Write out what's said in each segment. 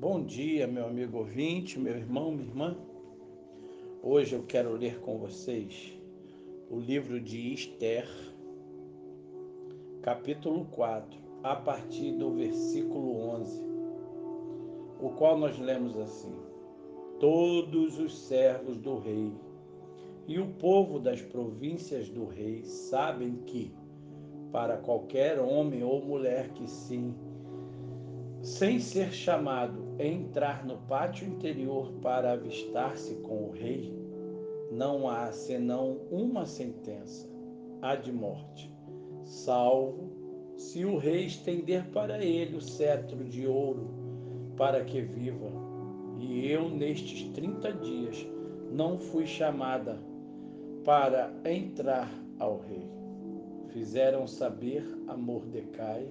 Bom dia, meu amigo ouvinte, meu irmão, minha irmã. Hoje eu quero ler com vocês o livro de Esther, capítulo 4, a partir do versículo 11, o qual nós lemos assim: Todos os servos do rei e o povo das províncias do rei sabem que, para qualquer homem ou mulher que sim sem ser chamado, entrar no pátio interior para avistar-se com o rei, não há senão uma sentença, a de morte, salvo se o rei estender para ele o cetro de ouro para que viva. E eu, nestes trinta dias, não fui chamada para entrar ao rei. Fizeram saber a Mordecai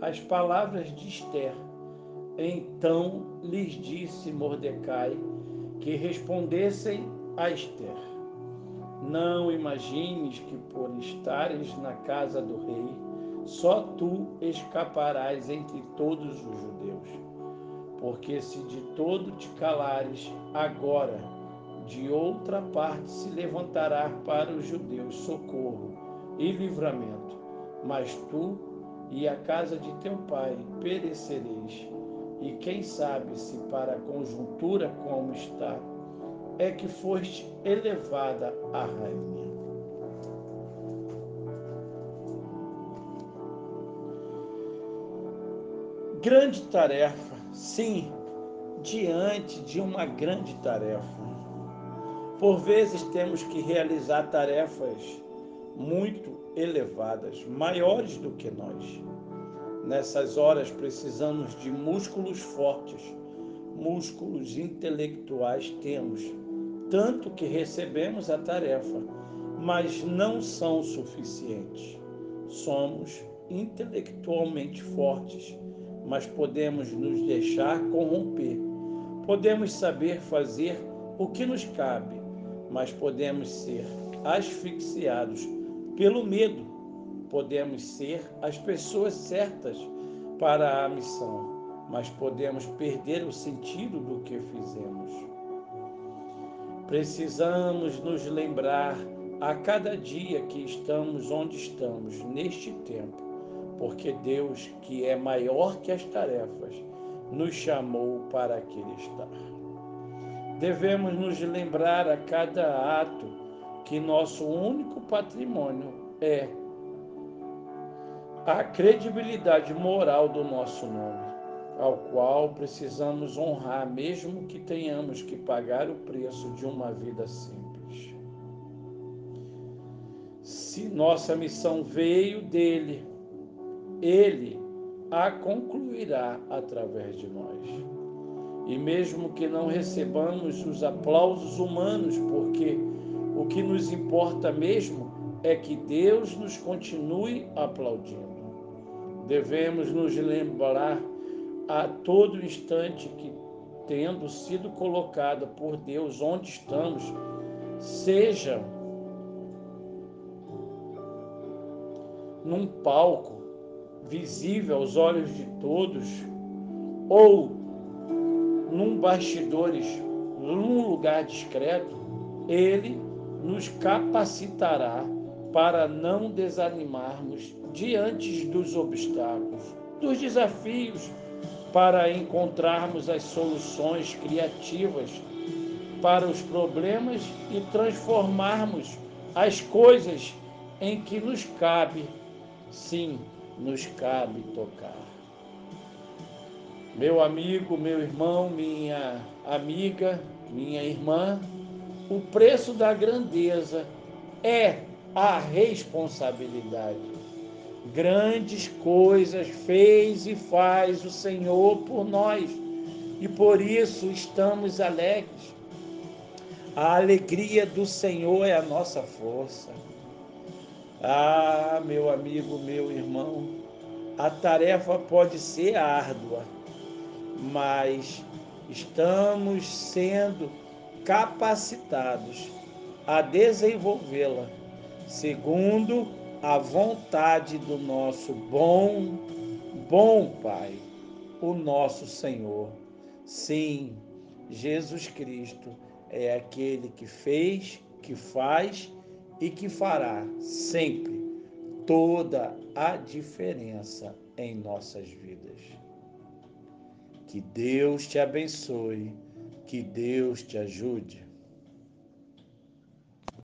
as palavras de Esther. Então lhes disse Mordecai que respondessem a Esther: Não imagines que por estares na casa do rei, só tu escaparás entre todos os judeus. Porque se de todo te calares, agora de outra parte se levantará para os judeus socorro e livramento, mas tu e a casa de teu pai perecereis. E quem sabe se para a conjuntura como está, é que foste elevada a rainha. Grande tarefa, sim, diante de uma grande tarefa. Por vezes temos que realizar tarefas muito elevadas, maiores do que nós. Nessas horas precisamos de músculos fortes, músculos intelectuais temos, tanto que recebemos a tarefa, mas não são suficientes. Somos intelectualmente fortes, mas podemos nos deixar corromper. Podemos saber fazer o que nos cabe, mas podemos ser asfixiados pelo medo, podemos ser as pessoas certas para a missão, mas podemos perder o sentido do que fizemos. Precisamos nos lembrar a cada dia que estamos onde estamos neste tempo, porque Deus, que é maior que as tarefas, nos chamou para aquele estar. Devemos nos lembrar a cada ato que nosso único patrimônio é a credibilidade moral do nosso nome, ao qual precisamos honrar, mesmo que tenhamos que pagar o preço de uma vida simples. Se nossa missão veio dele, ele a concluirá através de nós. E mesmo que não recebamos os aplausos humanos, porque o que nos importa mesmo é que Deus nos continue aplaudindo. Devemos nos lembrar a todo instante que, tendo sido colocada por Deus onde estamos, seja num palco visível aos olhos de todos, ou num bastidores, num lugar discreto, Ele nos capacitará para não desanimarmos diante dos obstáculos, dos desafios, para encontrarmos as soluções criativas para os problemas e transformarmos as coisas em que nos cabe, sim, nos cabe tocar. Meu amigo, meu irmão, minha amiga, minha irmã, o preço da grandeza é a responsabilidade. Grandes coisas fez e faz o Senhor por nós e por isso estamos alegres. A alegria do Senhor é a nossa força. Ah, meu amigo, meu irmão, a tarefa pode ser árdua, mas estamos sendo capacitados a desenvolvê-la segundo a vontade do nosso bom, bom Pai, o nosso Senhor, Sim, Jesus Cristo é aquele que fez, que faz e que fará sempre toda a diferença em nossas vidas. Que Deus te abençoe, que Deus te ajude.